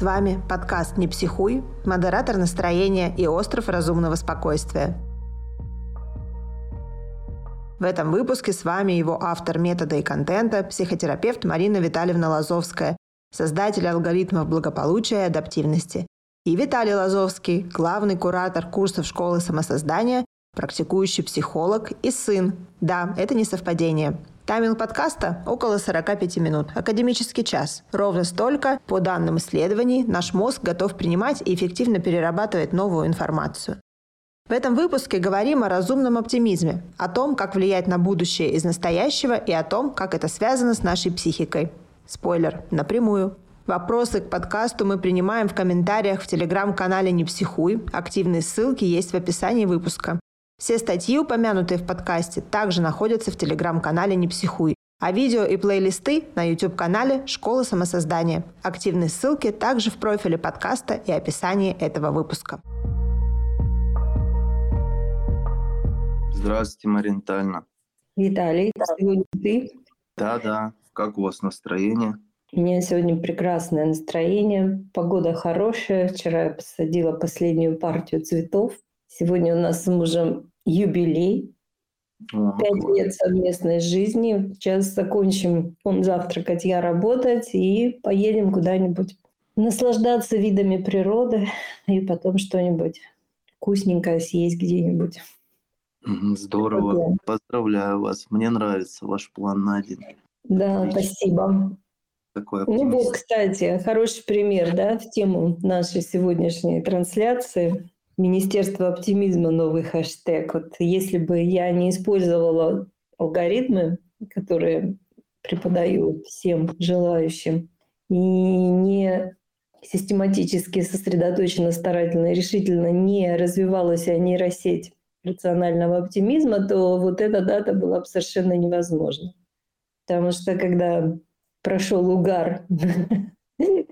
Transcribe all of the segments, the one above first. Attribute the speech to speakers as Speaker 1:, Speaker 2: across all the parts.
Speaker 1: С вами подкаст «Не психуй», модератор настроения и остров разумного спокойствия. В этом выпуске с вами его автор метода и контента, психотерапевт Марина Витальевна Лазовская, создатель алгоритмов благополучия и адаптивности, и Виталий Лазовский, главный куратор курсов школы самосоздания, практикующий психолог и сын. Да, это не совпадение. Тайминг подкаста – около 45 минут. Академический час. Ровно столько, по данным исследований, наш мозг готов принимать и эффективно перерабатывать новую информацию. В этом выпуске говорим о разумном оптимизме, о том, как влиять на будущее из настоящего и о том, как это связано с нашей психикой. Спойлер, напрямую. Вопросы к подкасту мы принимаем в комментариях в телеграм-канале «Не психуй». Активные ссылки есть в описании выпуска. Все статьи, упомянутые в подкасте, также находятся в телеграм-канале «Не психуй», а видео и плейлисты на YouTube-канале «Школа самосоздания». Активные ссылки также в профиле подкаста и описании этого выпуска.
Speaker 2: Здравствуйте, Марина Тальна.
Speaker 3: Виталий, сегодня ты?
Speaker 2: Да-да. Как у вас настроение?
Speaker 3: У меня сегодня прекрасное настроение. Погода хорошая. Вчера я посадила последнюю партию цветов. Сегодня у нас с мужем юбилей. Пять лет совместной жизни. Сейчас закончим он завтракать, я работать, и поедем куда-нибудь наслаждаться видами природы и потом что-нибудь вкусненькое съесть где-нибудь.
Speaker 2: Здорово. Вот, Поздравляю вас. Мне нравится ваш план на день.
Speaker 3: Да, Отлично. спасибо. Такой ну вот, кстати, хороший пример, да, в тему нашей сегодняшней трансляции. Министерство оптимизма новый хэштег. Вот если бы я не использовала алгоритмы, которые преподаю всем желающим, и не систематически, сосредоточенно, старательно, решительно не развивалась нейросеть рационального оптимизма, то вот эта дата была бы совершенно невозможна. Потому что когда прошел угар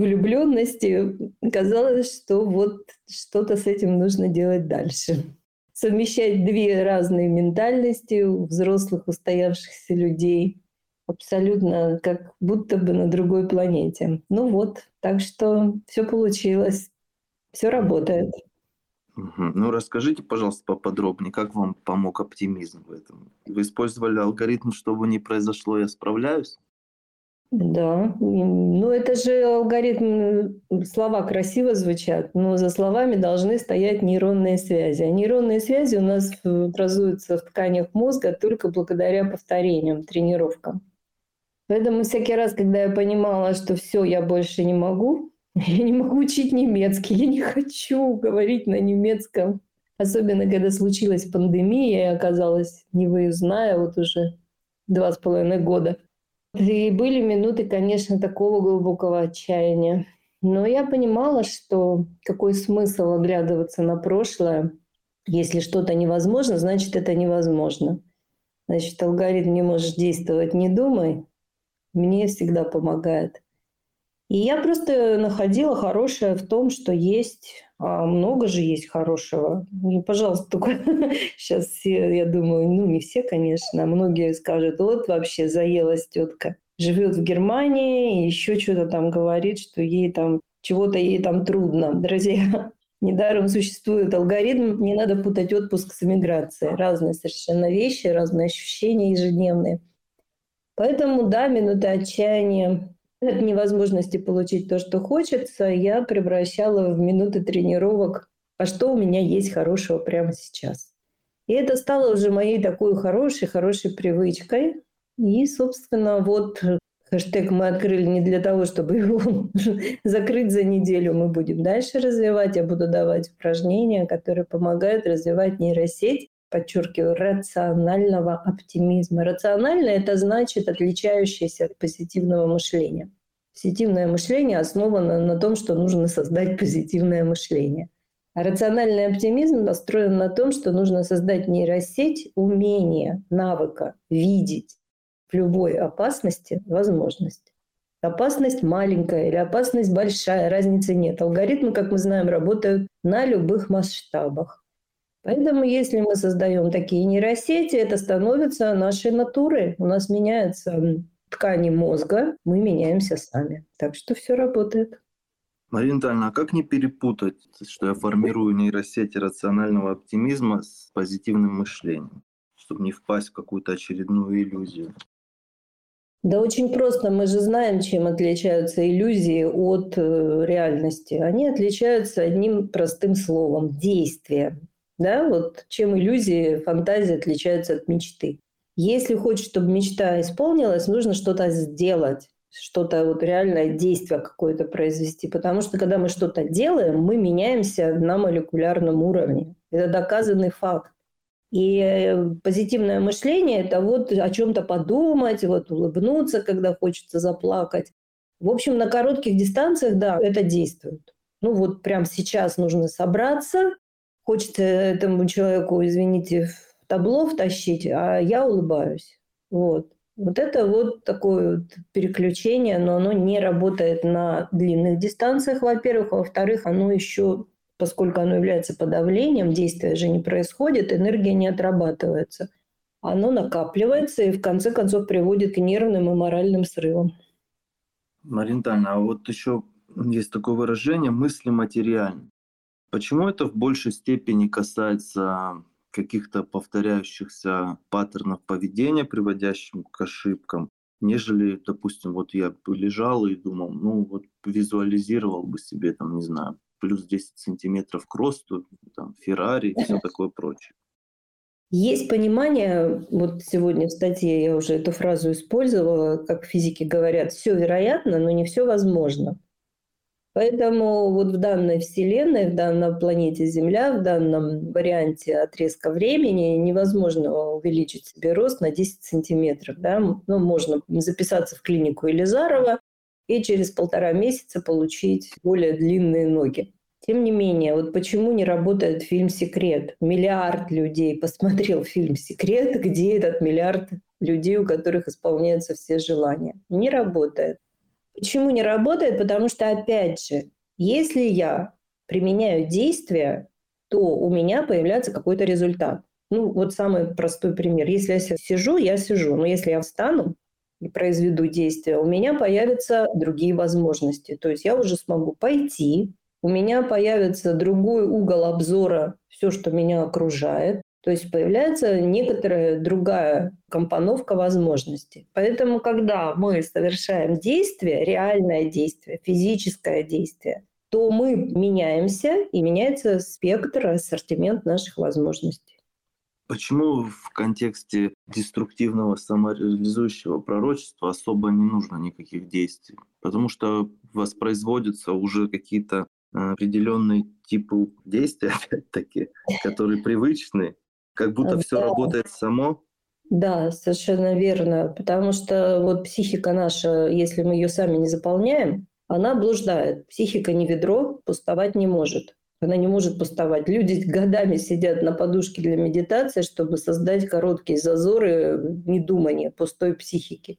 Speaker 3: влюбленности, казалось, что вот что-то с этим нужно делать дальше. Совмещать две разные ментальности у взрослых устоявшихся людей абсолютно как будто бы на другой планете. Ну вот, так что все получилось, все работает.
Speaker 2: Ну, расскажите, пожалуйста, поподробнее, как вам помог оптимизм в этом? Вы использовали алгоритм, чтобы не произошло, я справляюсь?
Speaker 3: Да, ну это же алгоритм, слова красиво звучат, но за словами должны стоять нейронные связи. А нейронные связи у нас образуются в тканях мозга только благодаря повторениям, тренировкам. Поэтому всякий раз, когда я понимала, что все, я больше не могу, я не могу учить немецкий, я не хочу говорить на немецком. Особенно, когда случилась пандемия, я оказалась невыездная вот уже два с половиной года – и были минуты, конечно, такого глубокого отчаяния. Но я понимала, что какой смысл оглядываться на прошлое. Если что-то невозможно, значит, это невозможно. Значит, алгоритм не может действовать, не думай. Мне всегда помогает. И я просто находила хорошее в том, что есть, а много же есть хорошего. И, пожалуйста, только сейчас все, я думаю, ну не все, конечно, а многие скажут, вот вообще заелась тетка, живет в Германии, еще что-то там говорит, что ей там чего-то ей там трудно. Друзья, недаром существует алгоритм, не надо путать отпуск с эмиграцией. Разные совершенно вещи, разные ощущения ежедневные. Поэтому, да, минуты отчаяния от невозможности получить то, что хочется, я превращала в минуты тренировок, а что у меня есть хорошего прямо сейчас. И это стало уже моей такой хорошей, хорошей привычкой. И, собственно, вот хэштег мы открыли не для того, чтобы его закрыть за неделю. Мы будем дальше развивать. Я буду давать упражнения, которые помогают развивать нейросеть подчеркиваю, рационального оптимизма. Рациональное – это значит отличающееся от позитивного мышления. Позитивное мышление основано на том, что нужно создать позитивное мышление. А рациональный оптимизм построен на том, что нужно создать нейросеть умения, навыка видеть в любой опасности возможность. Опасность маленькая или опасность большая, разницы нет. Алгоритмы, как мы знаем, работают на любых масштабах. Поэтому если мы создаем такие нейросети, это становится нашей натурой. У нас меняется ткани мозга, мы меняемся сами. Так что все работает.
Speaker 2: Марина Витальевна, а как не перепутать, что я формирую нейросети рационального оптимизма с позитивным мышлением, чтобы не впасть в какую-то очередную иллюзию?
Speaker 3: Да очень просто. Мы же знаем, чем отличаются иллюзии от э, реальности. Они отличаются одним простым словом – действие. Да, вот чем иллюзии, фантазии отличаются от мечты. Если хочешь, чтобы мечта исполнилась, нужно что-то сделать, что-то вот реальное действие какое-то произвести. Потому что когда мы что-то делаем, мы меняемся на молекулярном уровне. Это доказанный факт. И э, позитивное мышление – это вот о чем-то подумать, вот улыбнуться, когда хочется заплакать. В общем, на коротких дистанциях, да, это действует. Ну вот прямо сейчас нужно собраться, хочется этому человеку, извините, в табло втащить, а я улыбаюсь. Вот. Вот это вот такое вот переключение, но оно не работает на длинных дистанциях, во-первых. А во-вторых, оно еще поскольку оно является подавлением, действия же не происходит, энергия не отрабатывается. Оно накапливается и в конце концов приводит к нервным и моральным срывам.
Speaker 2: Марина а вот еще есть такое выражение «мысли материальны». Почему это в большей степени касается каких-то повторяющихся паттернов поведения, приводящих к ошибкам, нежели, допустим, вот я лежал и думал, ну вот визуализировал бы себе, там, не знаю, плюс 10 сантиметров к росту, там, Феррари и все такое прочее.
Speaker 3: Есть понимание, вот сегодня в статье я уже эту фразу использовала, как физики говорят, все вероятно, но не все возможно. Поэтому вот в данной Вселенной, в данной планете Земля, в данном варианте отрезка времени невозможно увеличить себе рост на 10 сантиметров. Да? Ну, можно записаться в клинику Елизарова, и через полтора месяца получить более длинные ноги. Тем не менее, вот почему не работает фильм «Секрет»? Миллиард людей посмотрел фильм «Секрет», где этот миллиард людей, у которых исполняются все желания. Не работает. Почему не работает? Потому что, опять же, если я применяю действия, то у меня появляется какой-то результат. Ну, вот самый простой пример. Если я сижу, я сижу. Но если я встану, и произведу действие, у меня появятся другие возможности. То есть я уже смогу пойти, у меня появится другой угол обзора, все, что меня окружает. То есть появляется некоторая другая компоновка возможностей. Поэтому, когда мы совершаем действие, реальное действие, физическое действие, то мы меняемся, и меняется спектр, ассортимент наших возможностей.
Speaker 2: Почему в контексте деструктивного самореализующего пророчества особо не нужно никаких действий? Потому что воспроизводятся уже какие-то э, определенные типы действий, опять-таки, которые привычны, как будто все да. работает само.
Speaker 3: Да, совершенно верно. Потому что вот психика наша, если мы ее сами не заполняем, она блуждает. Психика не ведро, пустовать не может. Она не может пустовать. Люди годами сидят на подушке для медитации, чтобы создать короткие зазоры недумания, пустой психики.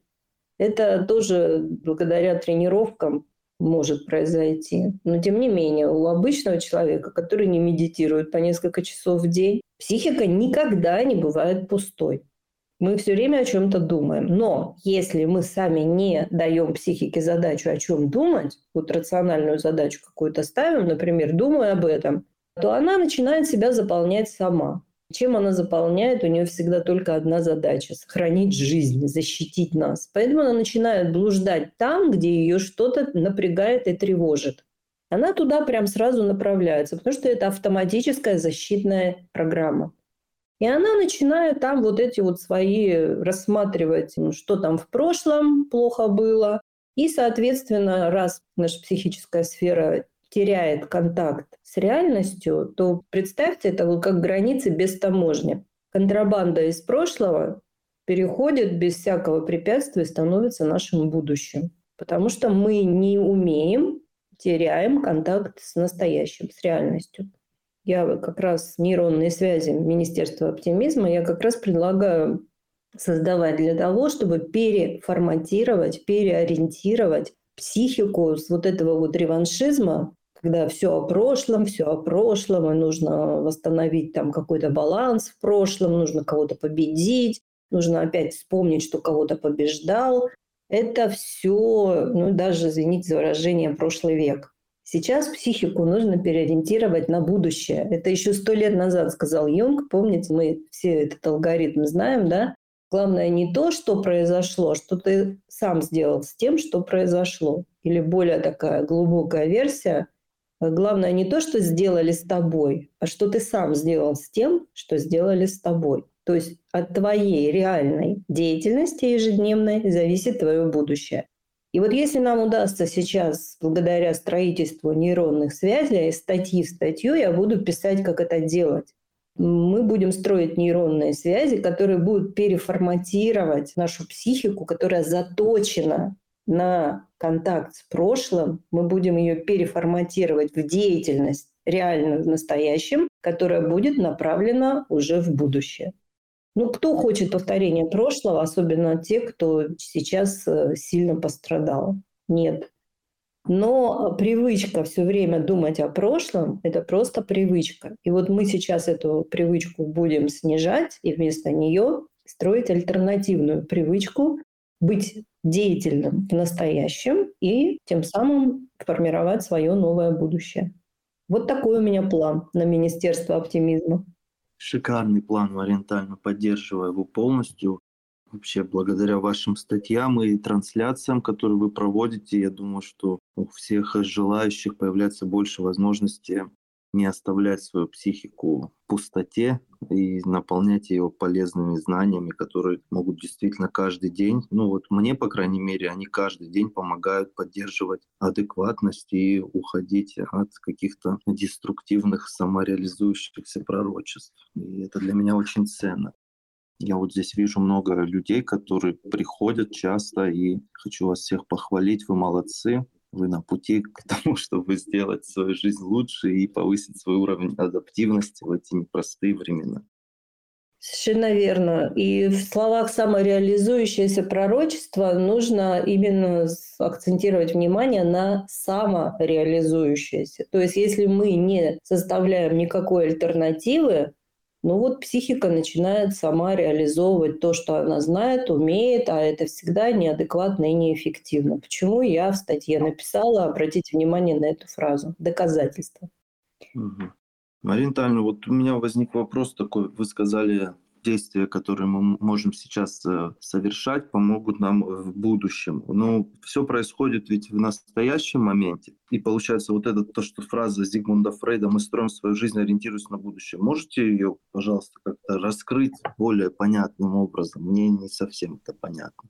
Speaker 3: Это тоже благодаря тренировкам может произойти. Но тем не менее, у обычного человека, который не медитирует по несколько часов в день, психика никогда не бывает пустой. Мы все время о чем-то думаем. Но если мы сами не даем психике задачу о чем думать, вот рациональную задачу какую-то ставим, например, думаю об этом, то она начинает себя заполнять сама. Чем она заполняет? У нее всегда только одна задача – сохранить жизнь, защитить нас. Поэтому она начинает блуждать там, где ее что-то напрягает и тревожит. Она туда прям сразу направляется, потому что это автоматическая защитная программа. И она начинает там вот эти вот свои рассматривать, что там в прошлом плохо было. И, соответственно, раз наша психическая сфера теряет контакт с реальностью, то представьте это вот как границы без таможни. Контрабанда из прошлого переходит без всякого препятствия и становится нашим будущим. Потому что мы не умеем, теряем контакт с настоящим, с реальностью я как раз нейронные связи Министерства оптимизма, я как раз предлагаю создавать для того, чтобы переформатировать, переориентировать психику с вот этого вот реваншизма, когда все о прошлом, все о прошлом, и нужно восстановить там какой-то баланс в прошлом, нужно кого-то победить, нужно опять вспомнить, что кого-то побеждал. это все, ну даже, извините за выражение, прошлый век. Сейчас психику нужно переориентировать на будущее. Это еще сто лет назад сказал Юнг. Помните, мы все этот алгоритм знаем, да? Главное не то, что произошло, что ты сам сделал с тем, что произошло. Или более такая глубокая версия. Главное не то, что сделали с тобой, а что ты сам сделал с тем, что сделали с тобой. То есть от твоей реальной деятельности ежедневной зависит твое будущее. И вот если нам удастся сейчас, благодаря строительству нейронных связей, статьи в статью я буду писать, как это делать. Мы будем строить нейронные связи, которые будут переформатировать нашу психику, которая заточена на контакт с прошлым. Мы будем ее переформатировать в деятельность реальную в настоящем, которая будет направлена уже в будущее. Ну, кто хочет повторения прошлого, особенно те, кто сейчас э, сильно пострадал? Нет. Но привычка все время думать о прошлом – это просто привычка. И вот мы сейчас эту привычку будем снижать и вместо нее строить альтернативную привычку быть деятельным в настоящем и тем самым формировать свое новое будущее. Вот такой у меня план на Министерство оптимизма.
Speaker 2: Шикарный план, Ориентально поддерживаю его полностью. Вообще, благодаря вашим статьям и трансляциям, которые вы проводите, я думаю, что у всех желающих появляется больше возможностей не оставлять свою психику в пустоте и наполнять ее полезными знаниями, которые могут действительно каждый день, ну вот мне, по крайней мере, они каждый день помогают поддерживать адекватность и уходить от каких-то деструктивных самореализующихся пророчеств. И это для меня очень ценно. Я вот здесь вижу много людей, которые приходят часто, и хочу вас всех похвалить, вы молодцы вы на пути к тому, чтобы сделать свою жизнь лучше и повысить свой уровень адаптивности в эти непростые времена.
Speaker 3: Совершенно верно. И в словах самореализующееся пророчество нужно именно акцентировать внимание на самореализующееся. То есть если мы не составляем никакой альтернативы, ну вот психика начинает сама реализовывать то, что она знает, умеет, а это всегда неадекватно и неэффективно. Почему я в статье написала, обратите внимание на эту фразу, доказательство.
Speaker 2: Угу. Марина Тальна, вот у меня возник вопрос такой. Вы сказали действия, которые мы можем сейчас э, совершать, помогут нам в будущем. Но все происходит ведь в настоящем моменте. И получается вот это то, что фраза Зигмунда Фрейда «мы строим свою жизнь, ориентируясь на будущее». Можете ее, пожалуйста, как-то раскрыть более понятным образом? Мне не совсем это понятно.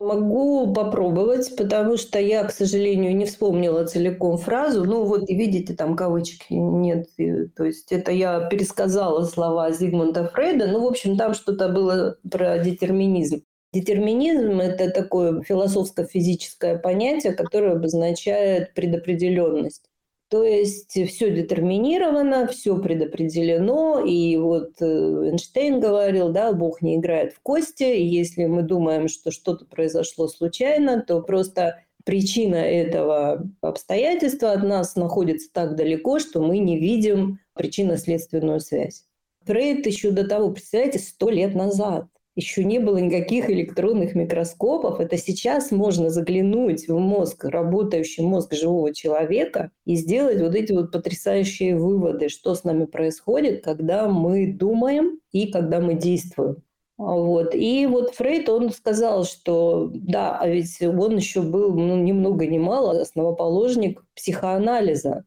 Speaker 3: Могу попробовать, потому что я, к сожалению, не вспомнила целиком фразу. Ну вот, видите, там кавычки нет. То есть это я пересказала слова Зигмунда Фрейда. Ну, в общем, там что-то было про детерминизм. Детерминизм – это такое философско-физическое понятие, которое обозначает предопределенность. То есть все детерминировано, все предопределено. И вот э, Эйнштейн говорил, да, Бог не играет в кости. И если мы думаем, что что-то произошло случайно, то просто причина этого обстоятельства от нас находится так далеко, что мы не видим причинно-следственную связь. Фрейд еще до того, представляете, сто лет назад еще не было никаких электронных микроскопов. Это сейчас можно заглянуть в мозг, работающий мозг живого человека и сделать вот эти вот потрясающие выводы, что с нами происходит, когда мы думаем и когда мы действуем. Вот. И вот Фрейд, он сказал, что да, а ведь он еще был ну, ни много ни мало основоположник психоанализа.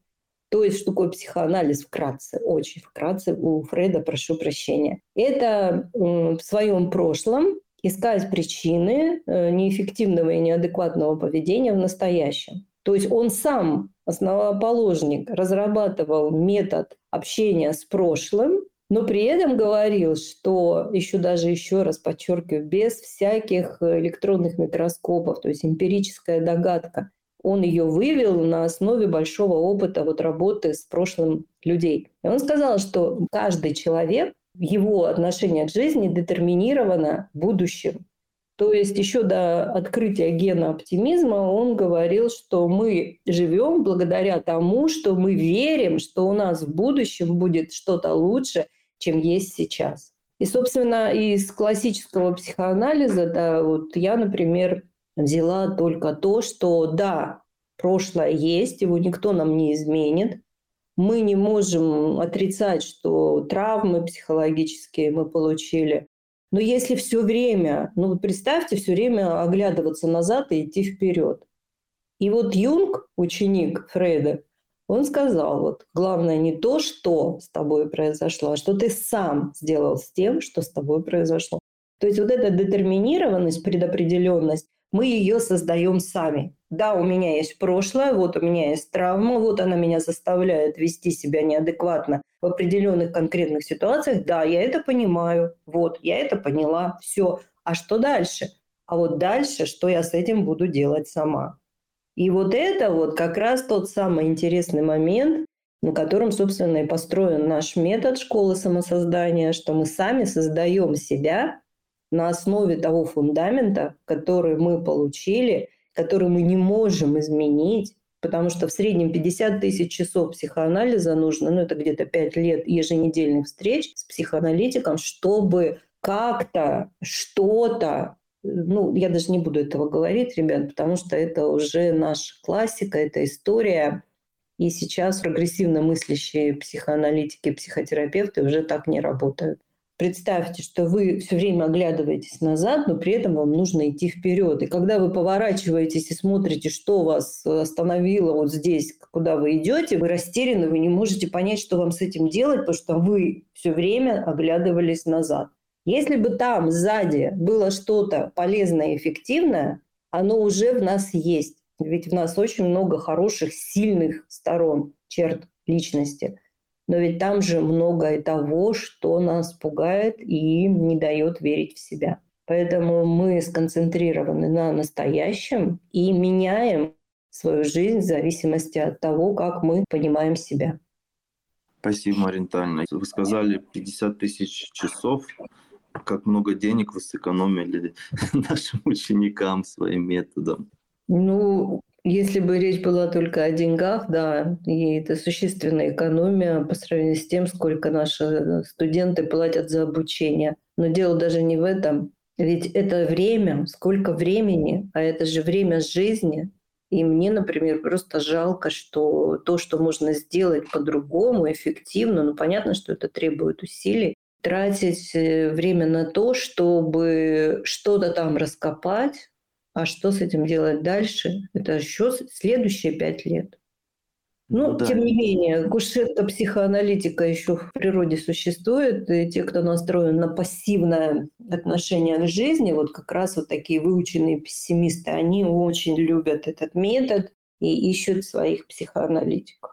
Speaker 3: То есть, что такое психоанализ вкратце, очень вкратце у Фрейда, прошу прощения. Это в своем прошлом искать причины э, неэффективного и неадекватного поведения в настоящем. То есть он сам, основоположник, разрабатывал метод общения с прошлым, но при этом говорил, что еще даже еще раз подчеркиваю, без всяких электронных микроскопов, то есть эмпирическая догадка, он ее вывел на основе большого опыта вот работы с прошлым людей. И он сказал, что каждый человек, его отношение к жизни детерминировано будущим. То есть еще до открытия гена оптимизма он говорил, что мы живем благодаря тому, что мы верим, что у нас в будущем будет что-то лучше, чем есть сейчас. И, собственно, из классического психоанализа, да, вот я, например, взяла только то, что да, прошлое есть, его никто нам не изменит. Мы не можем отрицать, что травмы психологические мы получили. Но если все время, ну представьте, все время оглядываться назад и идти вперед. И вот Юнг, ученик Фрейда, он сказал, вот главное не то, что с тобой произошло, а что ты сам сделал с тем, что с тобой произошло. То есть вот эта детерминированность, предопределенность, мы ее создаем сами. Да, у меня есть прошлое, вот у меня есть травма, вот она меня заставляет вести себя неадекватно в определенных конкретных ситуациях. Да, я это понимаю, вот, я это поняла, все. А что дальше? А вот дальше, что я с этим буду делать сама? И вот это вот как раз тот самый интересный момент, на котором, собственно, и построен наш метод школы самосоздания, что мы сами создаем себя на основе того фундамента, который мы получили, который мы не можем изменить, потому что в среднем 50 тысяч часов психоанализа нужно, ну это где-то 5 лет еженедельных встреч с психоаналитиком, чтобы как-то что-то ну, я даже не буду этого говорить, ребят, потому что это уже наша классика, это история. И сейчас прогрессивно мыслящие психоаналитики, психотерапевты уже так не работают. Представьте, что вы все время оглядываетесь назад, но при этом вам нужно идти вперед. И когда вы поворачиваетесь и смотрите, что вас остановило вот здесь, куда вы идете, вы растеряны, вы не можете понять, что вам с этим делать, потому что вы все время оглядывались назад. Если бы там сзади было что-то полезное и эффективное, оно уже в нас есть. Ведь в нас очень много хороших, сильных сторон, черт личности. Но ведь там же много и того, что нас пугает и не дает верить в себя. Поэтому мы сконцентрированы на настоящем и меняем свою жизнь в зависимости от того, как мы понимаем себя.
Speaker 2: Спасибо, Марина Витальевна. Вы сказали 50 тысяч часов как много денег вы сэкономили нашим ученикам своим методом.
Speaker 3: Ну, если бы речь была только о деньгах, да, и это существенная экономия по сравнению с тем, сколько наши студенты платят за обучение. Но дело даже не в этом. Ведь это время, сколько времени, а это же время жизни. И мне, например, просто жалко, что то, что можно сделать по-другому, эффективно, ну понятно, что это требует усилий, тратить э, время на то, чтобы что-то там раскопать, а что с этим делать дальше, это еще следующие пять лет. Ну, ну да. тем не менее, кушетка психоаналитика еще в природе существует, и те, кто настроен на пассивное отношение к жизни, вот как раз вот такие выученные пессимисты, они очень любят этот метод и ищут своих психоаналитиков.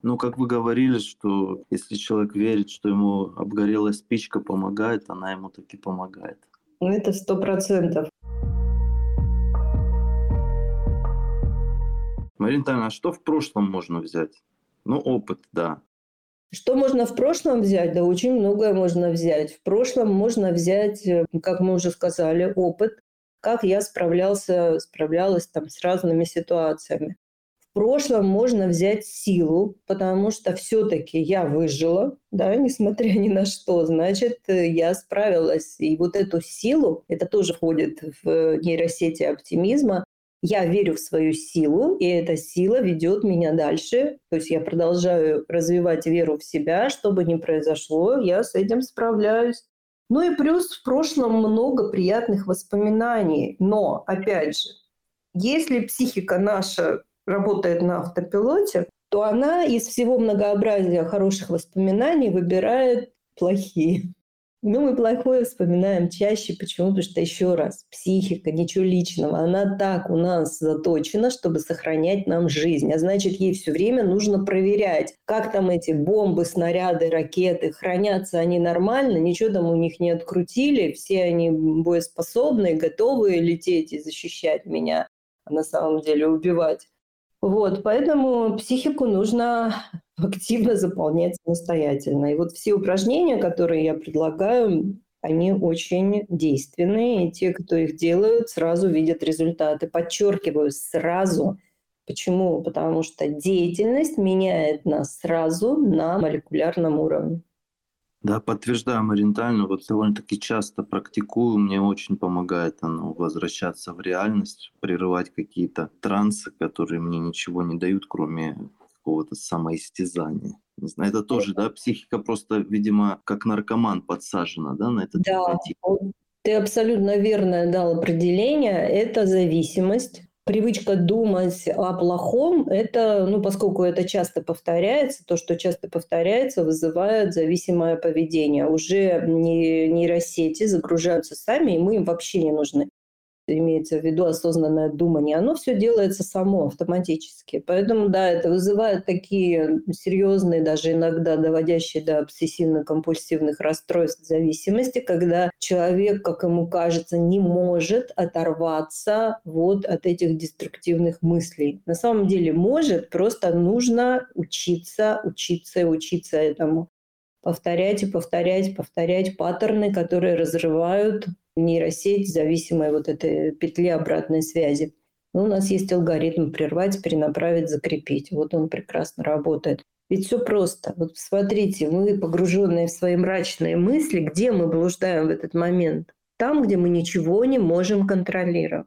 Speaker 2: Ну, как вы говорили, что если человек верит, что ему обгорелая спичка помогает, она ему таки помогает.
Speaker 3: Ну, это сто процентов.
Speaker 2: Марина Тайна, а что в прошлом можно взять? Ну, опыт, да.
Speaker 3: Что можно в прошлом взять? Да очень многое можно взять. В прошлом можно взять, э, как мы уже сказали, опыт, как я справлялся, справлялась там с разными ситуациями прошлом можно взять силу, потому что все-таки я выжила, да, несмотря ни на что, значит, я справилась. И вот эту силу, это тоже входит в нейросети оптимизма, я верю в свою силу, и эта сила ведет меня дальше. То есть я продолжаю развивать веру в себя, что бы ни произошло, я с этим справляюсь. Ну и плюс в прошлом много приятных воспоминаний. Но, опять же, если психика наша работает на автопилоте, то она из всего многообразия хороших воспоминаний выбирает плохие. Ну, мы плохое вспоминаем чаще. Почему? Потому что, еще раз, психика, ничего личного. Она так у нас заточена, чтобы сохранять нам жизнь. А значит, ей все время нужно проверять, как там эти бомбы, снаряды, ракеты, хранятся они нормально, ничего там у них не открутили, все они боеспособны, готовы лететь и защищать меня, а на самом деле убивать. Вот, поэтому психику нужно активно заполнять самостоятельно. И вот все упражнения, которые я предлагаю, они очень действенные, и те, кто их делают, сразу видят результаты. Подчеркиваю, сразу. Почему? Потому что деятельность меняет нас сразу на молекулярном уровне.
Speaker 2: Да, подтверждаю моментально. Вот довольно-таки часто практикую. Мне очень помогает оно возвращаться в реальность, прерывать какие-то трансы, которые мне ничего не дают, кроме какого-то самоистязания. Не знаю, это тоже, да, психика просто, видимо, как наркоман подсажена, да, на этот
Speaker 3: Да, ты абсолютно верно дал определение. Это зависимость привычка думать о плохом, это, ну, поскольку это часто повторяется, то, что часто повторяется, вызывает зависимое поведение. Уже нейросети загружаются сами, и мы им вообще не нужны имеется в виду осознанное думание, оно все делается само, автоматически. Поэтому, да, это вызывает такие серьезные, даже иногда доводящие до обсессивно-компульсивных расстройств зависимости, когда человек, как ему кажется, не может оторваться вот от этих деструктивных мыслей. На самом деле может, просто нужно учиться, учиться и учиться этому повторять и повторять, повторять паттерны, которые разрывают нейросеть, зависимая вот этой петли обратной связи. Но у нас есть алгоритм прервать, перенаправить, закрепить. Вот он прекрасно работает. Ведь все просто. Вот смотрите, мы погруженные в свои мрачные мысли, где мы блуждаем в этот момент? Там, где мы ничего не можем контролировать.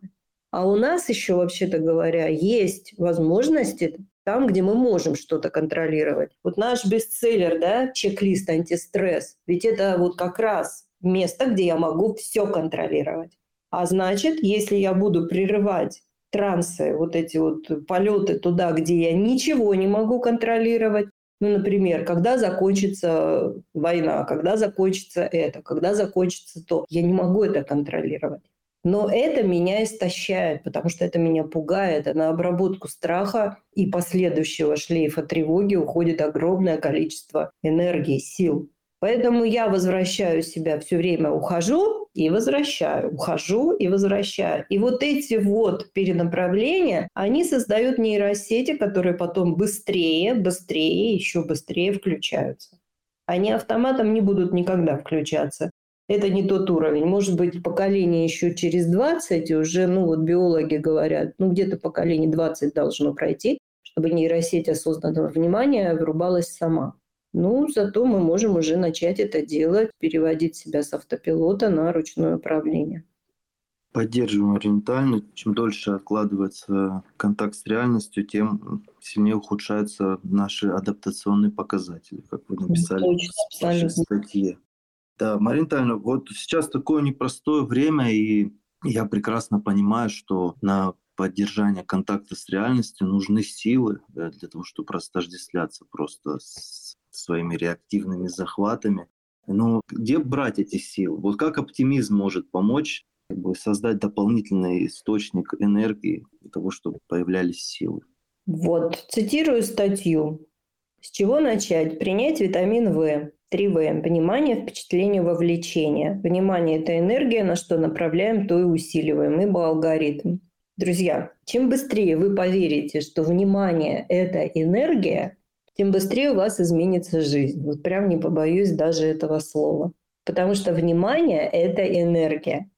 Speaker 3: А у нас еще, вообще-то говоря, есть возможности там, где мы можем что-то контролировать. Вот наш бестселлер, да, чек-лист антистресс, ведь это вот как раз место, где я могу все контролировать. А значит, если я буду прерывать трансы, вот эти вот полеты туда, где я ничего не могу контролировать, ну, например, когда закончится война, когда закончится это, когда закончится то, я не могу это контролировать. Но это меня истощает, потому что это меня пугает. А на обработку страха и последующего шлейфа тревоги уходит огромное количество энергии, сил. Поэтому я возвращаю себя все время, ухожу и возвращаю, ухожу и возвращаю. И вот эти вот перенаправления, они создают нейросети, которые потом быстрее, быстрее, еще быстрее включаются. Они автоматом не будут никогда включаться. Это не тот уровень. Может быть, поколение еще через 20 уже, ну вот биологи говорят, ну где-то поколение 20 должно пройти, чтобы нейросеть осознанного внимания вырубалась сама. Ну, зато мы можем уже начать это делать, переводить себя с автопилота на ручное управление.
Speaker 2: Поддерживаем ориентально. Чем дольше откладывается контакт с реальностью, тем сильнее ухудшаются наши адаптационные показатели, как вы написали Точно, в вашей статье. Да, Марина вот сейчас такое непростое время, и я прекрасно понимаю, что на поддержание контакта с реальностью нужны силы для того, чтобы растождествляться просто с своими реактивными захватами. Но где брать эти силы? Вот как оптимизм может помочь как бы, создать дополнительный источник энергии для того, чтобы появлялись силы?
Speaker 3: Вот, цитирую статью. С чего начать? Принять витамин В. 3В. Внимание, впечатление, вовлечение. Внимание – это энергия, на что направляем, то и усиливаем, ибо алгоритм. Друзья, чем быстрее вы поверите, что внимание – это энергия, тем быстрее у вас изменится жизнь. Вот прям не побоюсь даже этого слова. Потому что внимание – это энергия.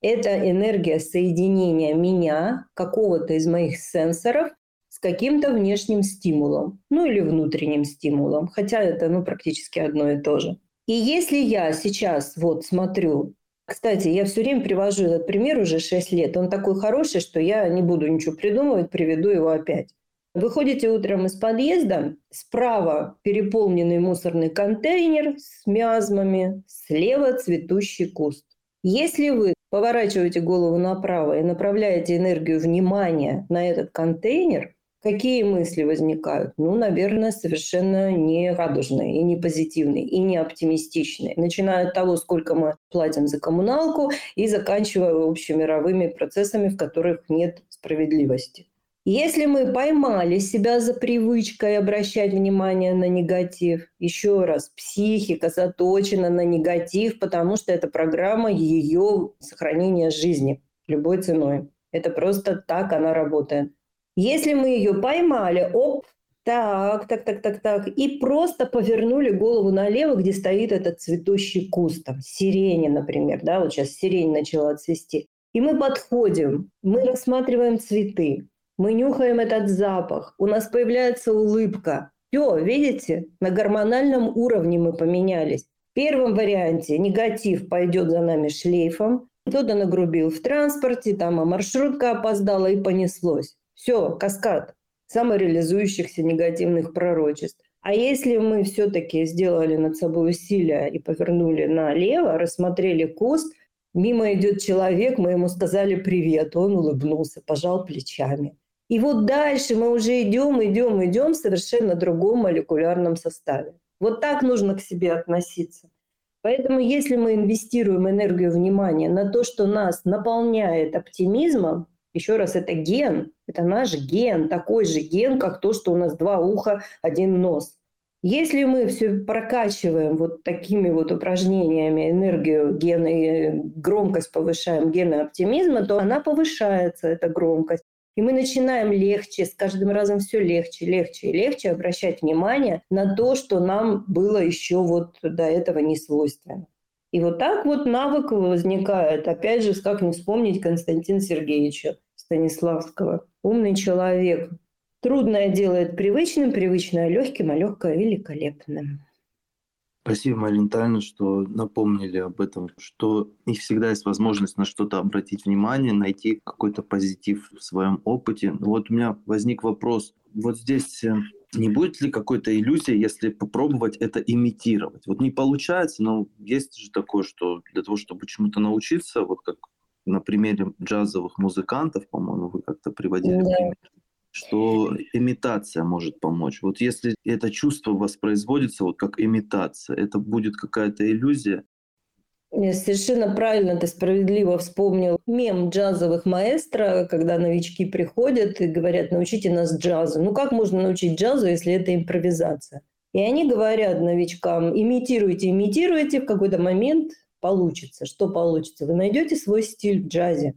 Speaker 3: Это энергия соединения меня, какого-то из моих сенсоров, с каким-то внешним стимулом, ну или внутренним стимулом, хотя это ну, практически одно и то же. И если я сейчас вот смотрю, кстати, я все время привожу этот пример уже 6 лет, он такой хороший, что я не буду ничего придумывать, приведу его опять. Выходите утром из подъезда, справа переполненный мусорный контейнер с миазмами, слева цветущий куст. Если вы поворачиваете голову направо и направляете энергию внимания на этот контейнер, какие мысли возникают? Ну, наверное, совершенно не радужные, и не позитивные, и не оптимистичные. Начиная от того, сколько мы платим за коммуналку, и заканчивая общемировыми процессами, в которых нет справедливости. Если мы поймали себя за привычкой обращать внимание на негатив, еще раз, психика заточена на негатив, потому что это программа ее сохранения жизни любой ценой. Это просто так она работает. Если мы ее поймали, оп, так, так, так, так, так, и просто повернули голову налево, где стоит этот цветущий куст, там, сирени, например, да, вот сейчас сирень начала цвести. И мы подходим, мы рассматриваем цветы, мы нюхаем этот запах, у нас появляется улыбка. Все, видите, на гормональном уровне мы поменялись. В первом варианте негатив пойдет за нами шлейфом, кто-то нагрубил в транспорте, там а маршрутка опоздала и понеслось. Все, каскад самореализующихся негативных пророчеств. А если мы все-таки сделали над собой усилия и повернули налево, рассмотрели куст, мимо идет человек, мы ему сказали привет, он улыбнулся, пожал плечами. И вот дальше мы уже идем, идем, идем в совершенно другом молекулярном составе. Вот так нужно к себе относиться. Поэтому если мы инвестируем энергию внимания на то, что нас наполняет оптимизмом, еще раз, это ген, это наш ген, такой же ген, как то, что у нас два уха, один нос. Если мы все прокачиваем вот такими вот упражнениями энергию гена и громкость повышаем гена оптимизма, то она повышается, эта громкость. И мы начинаем легче, с каждым разом все легче, легче и легче обращать внимание на то, что нам было еще вот до этого не свойственно. И вот так вот навык возникает. Опять же, как не вспомнить Константина Сергеевича Станиславского. Умный человек. Трудное делает привычным, привычное легким, а легкое великолепным.
Speaker 2: Спасибо, Марина Тайна, что напомнили об этом, что не всегда есть возможность на что-то обратить внимание, найти какой-то позитив в своем опыте. Вот у меня возник вопрос. Вот здесь э, не будет ли какой-то иллюзии, если попробовать это имитировать? Вот не получается, но есть же такое, что для того, чтобы чему-то научиться, вот как на примере джазовых музыкантов, по-моему, вы как-то приводили да. пример, что имитация может помочь. Вот если это чувство воспроизводится вот как имитация, это будет какая-то иллюзия.
Speaker 3: Совершенно правильно ты справедливо вспомнил мем джазовых маэстро, когда новички приходят и говорят, научите нас джазу. Ну как можно научить джазу, если это импровизация? И они говорят новичкам, имитируйте, имитируйте, в какой-то момент получится. Что получится? Вы найдете свой стиль в джазе.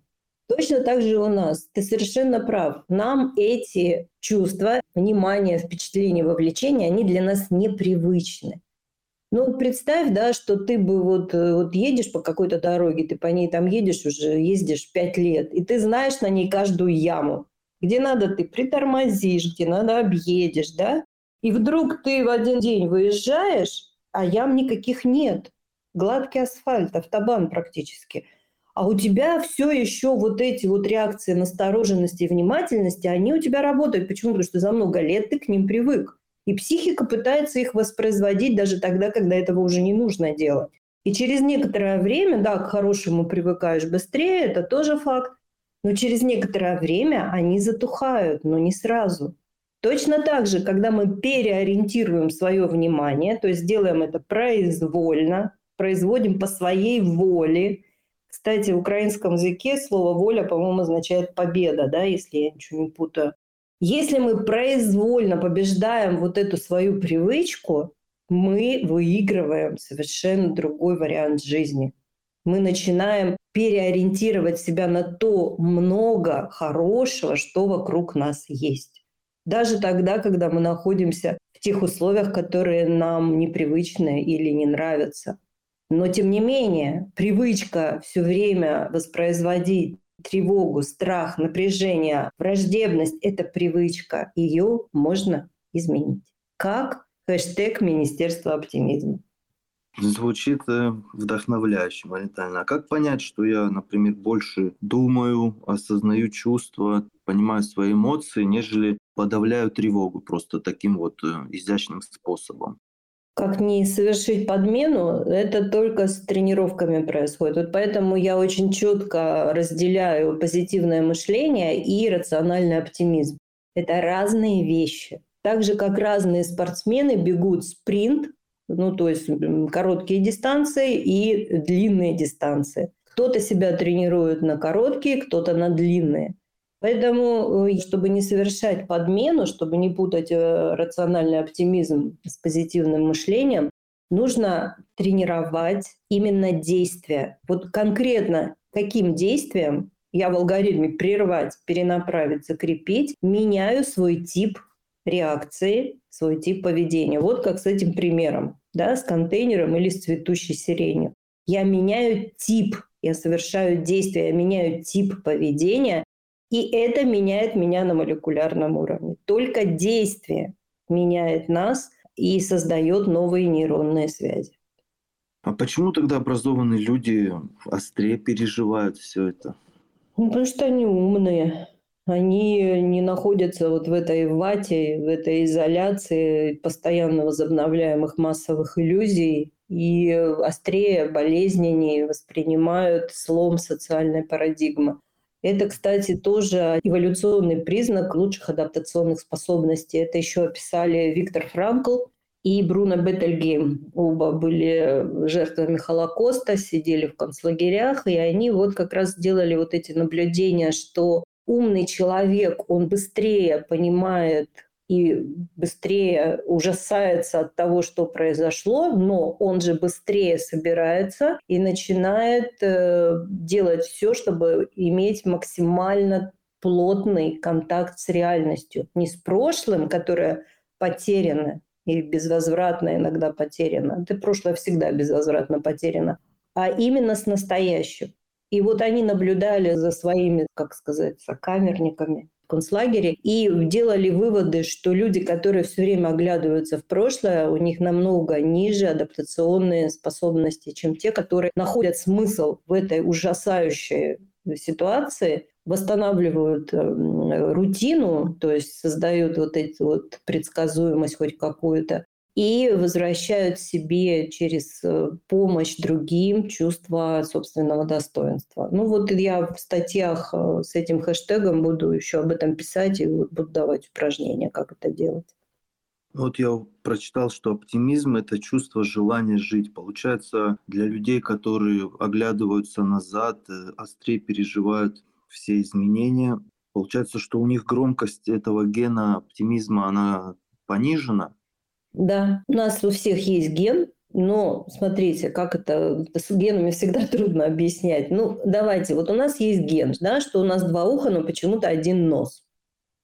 Speaker 3: Точно так же у нас. Ты совершенно прав. Нам эти чувства, внимание, впечатление, вовлечение, они для нас непривычны. Ну, представь, да, что ты бы вот, э, вот едешь по какой-то дороге, ты по ней там едешь уже, ездишь пять лет, и ты знаешь на ней каждую яму. Где надо, ты притормозишь, где надо, объедешь, да? И вдруг ты в один день выезжаешь, а ям никаких нет. Гладкий асфальт, автобан практически – а у тебя все еще вот эти вот реакции настороженности и внимательности, они у тебя работают. Почему? Потому что за много лет ты к ним привык. И психика пытается их воспроизводить даже тогда, когда этого уже не нужно делать. И через некоторое время, да, к хорошему привыкаешь быстрее, это тоже факт, но через некоторое время они затухают, но не сразу. Точно так же, когда мы переориентируем свое внимание, то есть делаем это произвольно, производим по своей воле, кстати, в украинском языке слово «воля», по-моему, означает «победа», да, если я ничего не путаю. Если мы произвольно побеждаем вот эту свою привычку, мы выигрываем совершенно другой вариант жизни. Мы начинаем переориентировать себя на то много хорошего, что вокруг нас есть. Даже тогда, когда мы находимся в тех условиях, которые нам непривычны или не нравятся. Но тем не менее, привычка все время воспроизводить тревогу, страх, напряжение, враждебность – это привычка. Ее можно изменить. Как? Хэштег Министерства оптимизма.
Speaker 2: Звучит э, вдохновляюще, моментально. А как понять, что я, например, больше думаю, осознаю чувства, понимаю свои эмоции, нежели подавляю тревогу просто таким вот э, изящным способом?
Speaker 3: Как не совершить подмену, это только с тренировками происходит. Вот поэтому я очень четко разделяю позитивное мышление и рациональный оптимизм. Это разные вещи. Так же, как разные спортсмены бегут спринт, ну, то есть короткие дистанции и длинные дистанции. Кто-то себя тренирует на короткие, кто-то на длинные. Поэтому, э, чтобы не совершать подмену, чтобы не путать э, рациональный оптимизм с позитивным мышлением, нужно тренировать именно действия. Вот конкретно каким действием я в алгоритме прервать, перенаправить, закрепить, меняю свой тип реакции, свой тип поведения. Вот как с этим примером, да, с контейнером или с цветущей сиренью. Я меняю тип, я совершаю действие, я меняю тип поведения, и это меняет меня на молекулярном уровне. Только действие меняет нас и создает новые нейронные связи.
Speaker 2: А почему тогда образованные люди острее переживают все это?
Speaker 3: Ну, потому что они умные. Они не находятся вот в этой вате, в этой изоляции постоянно возобновляемых массовых иллюзий и острее, болезненнее воспринимают слом социальной парадигмы. Это, кстати, тоже эволюционный признак лучших адаптационных способностей. Это еще описали Виктор Франкл и Бруно Бетельгейм. Оба были жертвами Холокоста, сидели в концлагерях, и они вот как раз сделали вот эти наблюдения, что умный человек, он быстрее понимает и быстрее ужасается от того, что произошло, но он же быстрее собирается и начинает э, делать все, чтобы иметь максимально плотный контакт с реальностью. Не с прошлым, которое потеряно и безвозвратно иногда потеряно. Это прошлое всегда безвозвратно потеряно. А именно с настоящим. И вот они наблюдали за своими, как сказать, сокамерниками, концлагере. И делали выводы, что люди, которые все время оглядываются в прошлое, у них намного ниже адаптационные способности, чем те, которые находят смысл в этой ужасающей ситуации, восстанавливают э, рутину, то есть создают вот эту вот предсказуемость хоть какую-то, и возвращают себе через э, помощь другим чувство собственного достоинства. Ну вот я в статьях э, с этим хэштегом буду еще об этом писать и буду давать упражнения, как это делать.
Speaker 2: Вот я прочитал, что оптимизм – это чувство желания жить. Получается, для людей, которые оглядываются назад, э, острее переживают все изменения, получается, что у них громкость этого гена оптимизма, она понижена,
Speaker 3: да, у нас у всех есть ген, но смотрите, как это с генами всегда трудно объяснять. Ну, давайте, вот у нас есть ген, да, что у нас два уха, но почему-то один нос.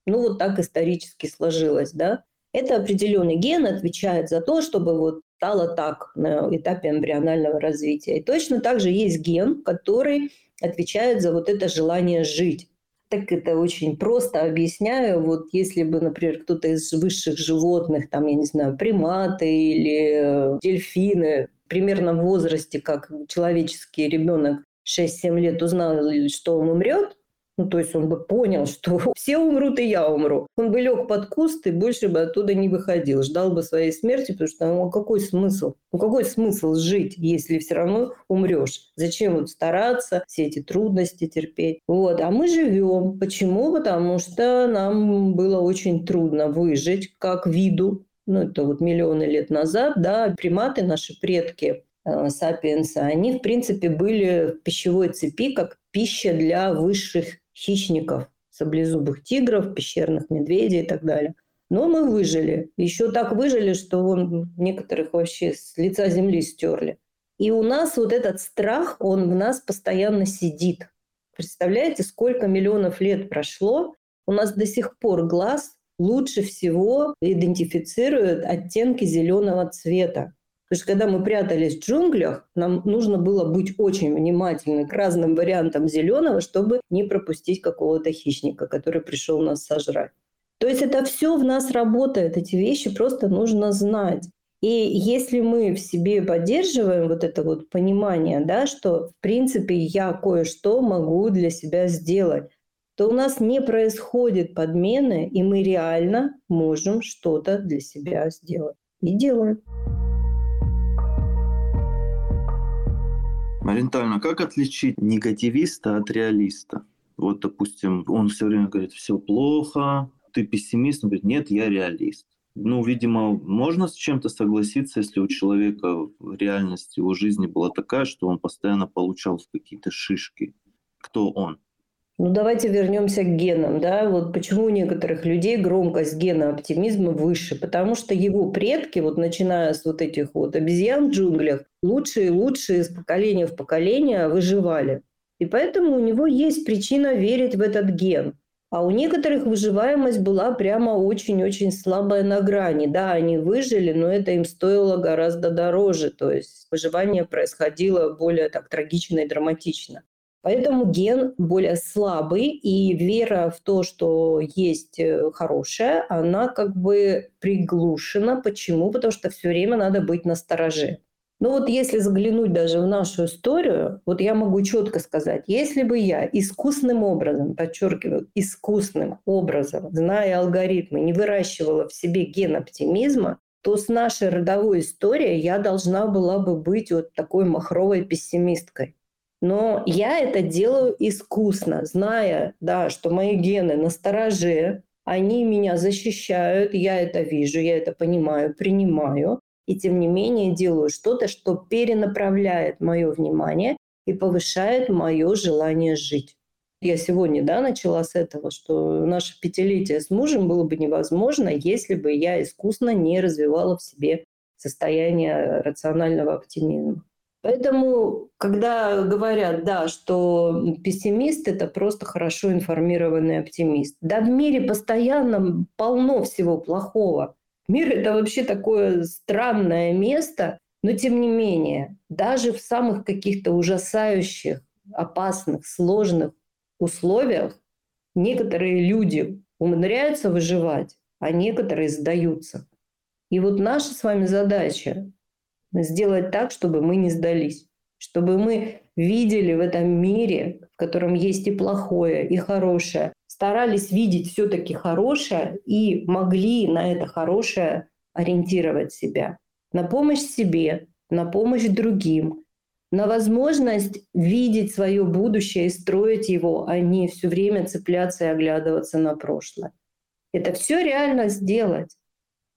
Speaker 3: Ну, вот так исторически сложилось, да. Это определенный ген отвечает за то, чтобы вот стало так на этапе эмбрионального развития. И точно так же есть ген, который отвечает за вот это желание жить так это очень просто объясняю. Вот если бы, например, кто-то из высших животных, там, я не знаю, приматы или э, дельфины, примерно в возрасте, как человеческий ребенок 6-7 лет узнал, что он умрет, ну, то есть он бы понял, что все умрут, и я умру. Он бы лег под куст и больше бы оттуда не выходил. Ждал бы своей смерти, потому что ну, какой смысл? Ну, какой смысл жить, если все равно умрешь? Зачем вот стараться, все эти трудности терпеть? Вот. А мы живем. Почему? Потому что нам было очень трудно выжить как виду. Ну, это вот миллионы лет назад, да, приматы, наши предки, э, сапиенсы, они, в принципе, были в пищевой цепи как пища для высших хищников, саблезубых тигров, пещерных медведей и так далее. Но мы выжили. Еще так выжили, что вон некоторых вообще с лица земли стерли. И у нас вот этот страх, он в нас постоянно сидит. Представляете, сколько миллионов лет прошло, у нас до сих пор глаз лучше всего идентифицирует оттенки зеленого цвета. Потому что когда мы прятались в джунглях, нам нужно было быть очень внимательны к разным вариантам зеленого, чтобы не пропустить какого-то хищника, который пришел нас сожрать. То есть это все в нас работает, эти вещи просто нужно знать. И если мы в себе поддерживаем вот это вот понимание, да, что в принципе я кое-что могу для себя сделать, то у нас не происходит подмены, и мы реально можем что-то для себя сделать. И делаем.
Speaker 2: Маринтально, как отличить негативиста от реалиста? Вот, допустим, он все время говорит, все плохо, ты пессимист, он говорит, нет, я реалист. Ну, видимо, можно с чем-то согласиться, если у человека реальность его жизни была такая, что он постоянно получал какие-то шишки. Кто он?
Speaker 3: Ну, давайте вернемся к генам. Да? Вот почему у некоторых людей громкость гена оптимизма выше? Потому что его предки, вот начиная с вот этих вот обезьян в джунглях, лучшие и лучшие из поколения в поколение выживали. И поэтому у него есть причина верить в этот ген. А у некоторых выживаемость была прямо очень-очень слабая на грани. Да, они выжили, но это им стоило гораздо дороже. То есть выживание происходило более так трагично и драматично. Поэтому ген более слабый, и вера в то, что есть э, хорошее, она как бы приглушена. Почему? Потому что все время надо быть на стороже. Ну вот если заглянуть даже в нашу историю, вот я могу четко сказать, если бы я искусным образом, подчеркиваю, искусным образом, зная алгоритмы, не выращивала в себе ген оптимизма, то с нашей родовой историей я должна была бы быть вот такой махровой пессимисткой. Но я это делаю искусно, зная, да, что мои гены на стороже, они меня защищают, я это вижу, я это понимаю, принимаю и тем не менее делаю что-то, что перенаправляет мое внимание и повышает мое желание жить. Я сегодня да, начала с этого, что наше пятилетие с мужем было бы невозможно, если бы я искусно не развивала в себе состояние рационального оптимизма. Поэтому, когда говорят, да, что пессимист – это просто хорошо информированный оптимист. Да, в мире постоянно полно всего плохого. Мир – это вообще такое странное место, но тем не менее, даже в самых каких-то ужасающих, опасных, сложных условиях некоторые люди умудряются выживать, а некоторые сдаются. И вот наша с вами задача сделать так, чтобы мы не сдались, чтобы мы видели в этом мире, в котором есть и плохое, и хорошее, старались видеть все-таки хорошее и могли на это хорошее ориентировать себя. На помощь себе, на помощь другим, на возможность видеть свое будущее и строить его, а не все время цепляться и оглядываться на прошлое. Это все реально сделать.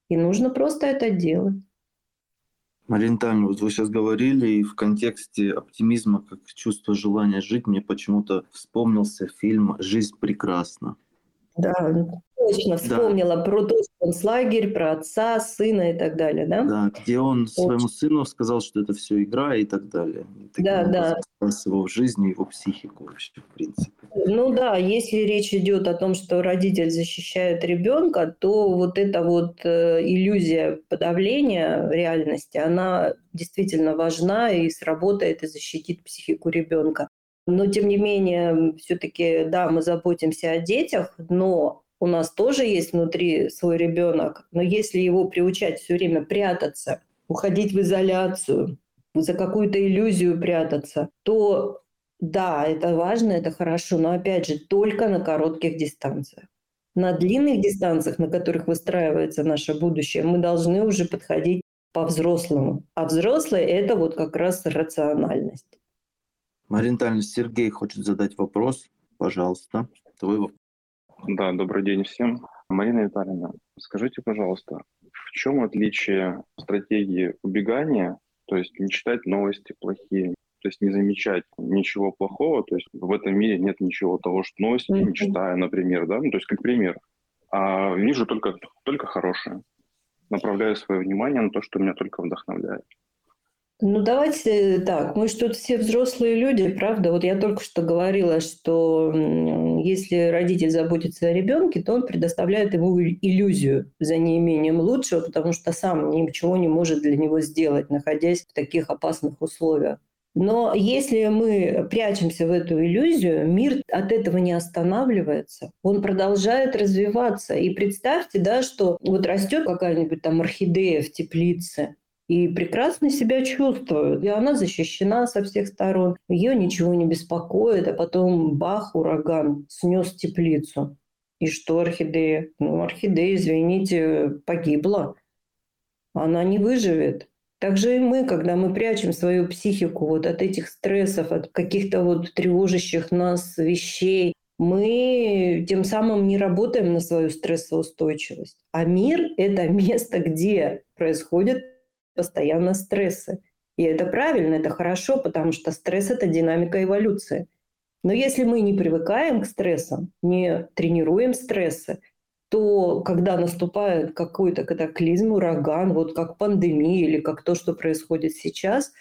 Speaker 3: И нужно просто это делать.
Speaker 2: Марина Витальевна, вот вы сейчас говорили, и в контексте оптимизма, как чувство желания жить, мне почему-то вспомнился фильм «Жизнь прекрасна».
Speaker 3: Да, точно вспомнила да. про тот концлагерь, про отца, сына и так далее, да?
Speaker 2: Да, где он Очень. своему сыну сказал, что это все игра и так далее. И
Speaker 3: да, да.
Speaker 2: Спас его в жизни, его психику вообще, в принципе.
Speaker 3: Ну да, если речь идет о том, что родитель защищает ребенка, то вот эта вот э, иллюзия подавления реальности, она действительно важна и сработает и защитит психику ребенка. Но тем не менее, все-таки, да, мы заботимся о детях, но у нас тоже есть внутри свой ребенок. Но если его приучать все время прятаться, уходить в изоляцию, за какую-то иллюзию прятаться, то да, это важно, это хорошо, но опять же, только на коротких дистанциях. На длинных дистанциях, на которых выстраивается наше будущее, мы должны уже подходить по-взрослому. А взрослые – это вот как раз рациональность.
Speaker 2: Марина Сергей хочет задать вопрос. Пожалуйста, твой вопрос.
Speaker 4: Да, добрый день всем. Марина Витальевна, скажите, пожалуйста, в чем отличие стратегии убегания, то есть не читать новости плохие, то есть не замечать ничего плохого, то есть в этом мире нет ничего того, что новости mm-hmm. не читаю, например, да, ну, то есть как пример, а вижу только, только хорошее, направляю свое внимание на то, что меня только вдохновляет.
Speaker 3: Ну, давайте так. Мы что-то все взрослые люди, правда? Вот я только что говорила, что если родитель заботится о ребенке, то он предоставляет ему иллюзию за неимением лучшего, потому что сам ничего не может для него сделать, находясь в таких опасных условиях. Но если мы прячемся в эту иллюзию, мир от этого не останавливается. Он продолжает развиваться. И представьте, да, что вот растет какая-нибудь там орхидея в теплице, и прекрасно себя чувствует. И она защищена со всех сторон. Ее ничего не беспокоит, а потом бах, ураган, снес теплицу. И что орхидея? Ну, орхидея, извините, погибла. Она не выживет. Также и мы, когда мы прячем свою психику вот от этих стрессов, от каких-то вот тревожащих нас вещей, мы тем самым не работаем на свою стрессоустойчивость. А мир – это место, где происходят постоянно стрессы. И это правильно, это хорошо, потому что стресс – это динамика эволюции. Но если мы не привыкаем к стрессам, не тренируем стрессы, то когда наступает какой-то катаклизм, ураган, вот как пандемия или как то, что происходит сейчас,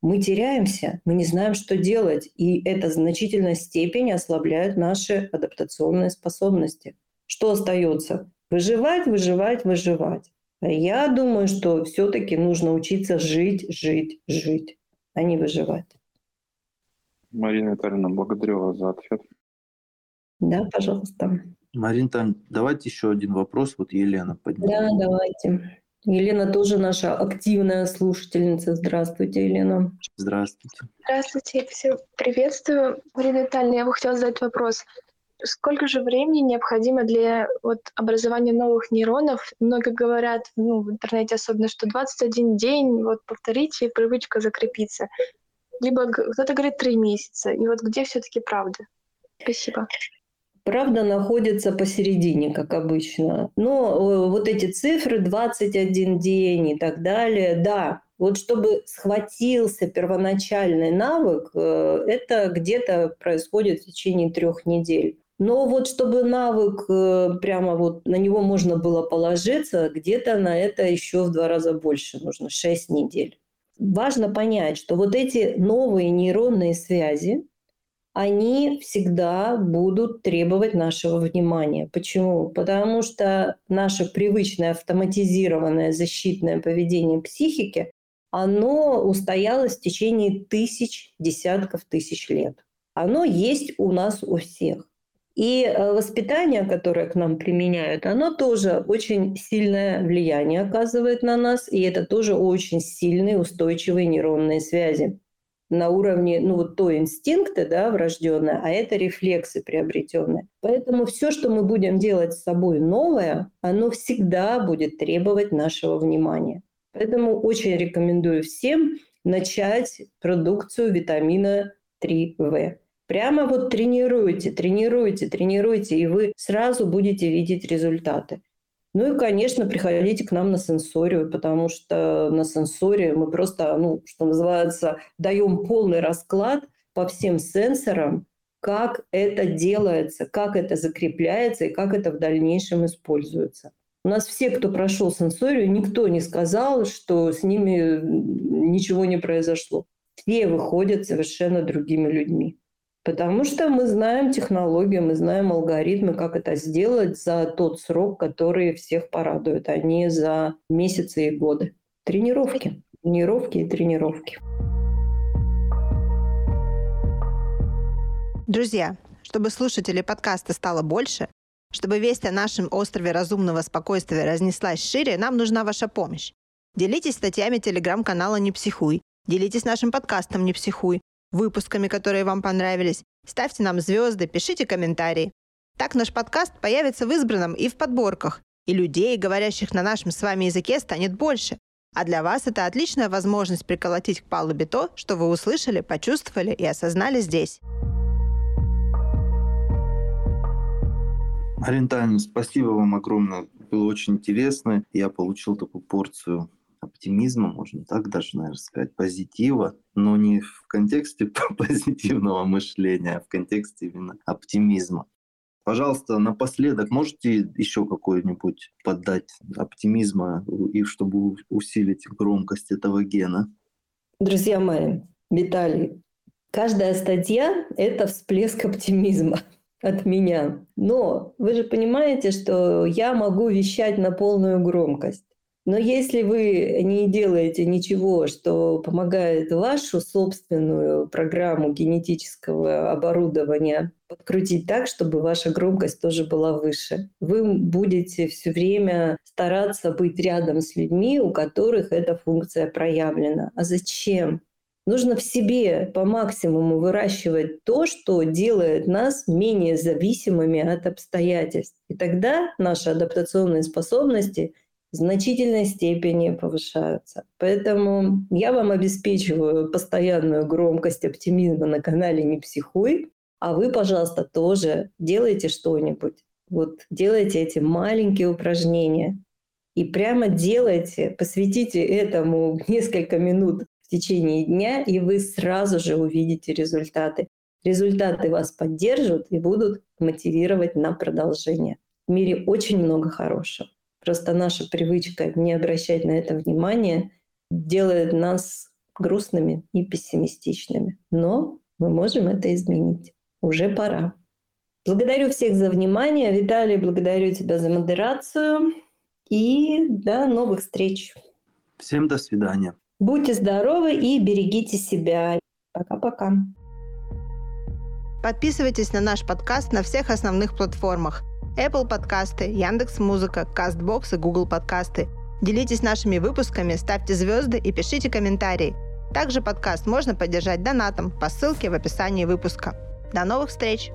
Speaker 3: мы теряемся, мы не знаем, что делать. И это в значительной степени ослабляет наши адаптационные способности. Что остается? Выживать, выживать, выживать. Я думаю, что все-таки нужно учиться жить, жить, жить, а не выживать.
Speaker 4: Марина Витальевна, благодарю вас за ответ.
Speaker 3: Да, пожалуйста.
Speaker 2: Марина, давайте еще один вопрос. Вот Елена подняла.
Speaker 3: Да, давайте. Елена тоже наша активная слушательница. Здравствуйте, Елена.
Speaker 2: Здравствуйте.
Speaker 5: Здравствуйте, всех приветствую. Марина Витальевна, я бы хотела задать вопрос. Сколько же времени необходимо для вот, образования новых нейронов? Много говорят ну, в интернете особенно, что 21 день, вот повторите, и привычка закрепится. Либо кто-то говорит 3 месяца. И вот где все-таки правда? Спасибо.
Speaker 3: Правда находится посередине, как обычно. Но э, вот эти цифры 21 день и так далее, да, вот чтобы схватился первоначальный навык, э, это где-то происходит в течение трех недель. Но вот чтобы навык э, прямо вот на него можно было положиться, где-то на это еще в два раза больше нужно, 6 недель. Важно понять, что вот эти новые нейронные связи, они всегда будут требовать нашего внимания. Почему? Потому что наше привычное автоматизированное защитное поведение психики, оно устоялось в течение тысяч, десятков тысяч лет. Оно есть у нас у всех. И э, воспитание, которое к нам применяют, оно тоже очень сильное влияние оказывает на нас, и это тоже очень сильные устойчивые нейронные связи на уровне, ну вот то инстинкты, да, врожденные, а это рефлексы приобретенные. Поэтому все, что мы будем делать с собой новое, оно всегда будет требовать нашего внимания. Поэтому очень рекомендую всем начать продукцию витамина 3В. Прямо вот тренируйте, тренируйте, тренируйте, и вы сразу будете видеть результаты. Ну и, конечно, приходите к нам на сенсорию, потому что на сенсоре мы просто, ну, что называется, даем полный расклад по всем сенсорам, как это делается, как это закрепляется и как это в дальнейшем используется. У нас все, кто прошел сенсорию, никто не сказал, что с ними ничего не произошло. Все выходят совершенно другими людьми. Потому что мы знаем технологию, мы знаем алгоритмы, как это сделать за тот срок, который всех порадует, а не за месяцы и годы. Тренировки, тренировки и тренировки.
Speaker 1: Друзья, чтобы слушателей подкаста стало больше, чтобы весть о нашем острове разумного спокойствия разнеслась шире, нам нужна ваша помощь. Делитесь статьями телеграм-канала «Не психуй», делитесь нашим подкастом «Не психуй», выпусками, которые вам понравились. Ставьте нам звезды, пишите комментарии. Так наш подкаст появится в избранном и в подборках, и людей, говорящих на нашем с вами языке, станет больше. А для вас это отличная возможность приколотить к палубе то, что вы услышали, почувствовали и осознали здесь.
Speaker 2: Марина спасибо вам огромное. Было очень интересно. Я получил такую порцию оптимизма, можно так даже, наверное, сказать, позитива, но не в контексте позитивного мышления, а в контексте именно оптимизма. Пожалуйста, напоследок можете еще какой-нибудь поддать оптимизма, и чтобы усилить громкость этого гена?
Speaker 3: Друзья мои, Виталий, каждая статья – это всплеск оптимизма от меня. Но вы же понимаете, что я могу вещать на полную громкость. Но если вы не делаете ничего, что помогает вашу собственную программу генетического оборудования подкрутить так, чтобы ваша громкость тоже была выше, вы будете все время стараться быть рядом с людьми, у которых эта функция проявлена. А зачем? Нужно в себе по максимуму выращивать то, что делает нас менее зависимыми от обстоятельств. И тогда наши адаптационные способности в значительной степени повышаются. Поэтому я вам обеспечиваю постоянную громкость оптимизма на канале «Не психуй», а вы, пожалуйста, тоже делайте что-нибудь. Вот делайте эти маленькие упражнения и прямо делайте, посвятите этому несколько минут в течение дня, и вы сразу же увидите результаты. Результаты вас поддержат и будут мотивировать на продолжение. В мире очень много хорошего. Просто наша привычка не обращать на это внимание делает нас грустными и пессимистичными. Но мы можем это изменить. Уже пора. Благодарю всех за внимание. Виталий, благодарю тебя за модерацию. И до новых встреч.
Speaker 2: Всем до свидания.
Speaker 3: Будьте здоровы и берегите себя. Пока-пока.
Speaker 1: Подписывайтесь на наш подкаст на всех основных платформах – Apple подкасты, Яндекс Музыка, Castbox и Google подкасты. Делитесь нашими выпусками, ставьте звезды и пишите комментарии. Также подкаст можно поддержать донатом по ссылке в описании выпуска. До новых встреч!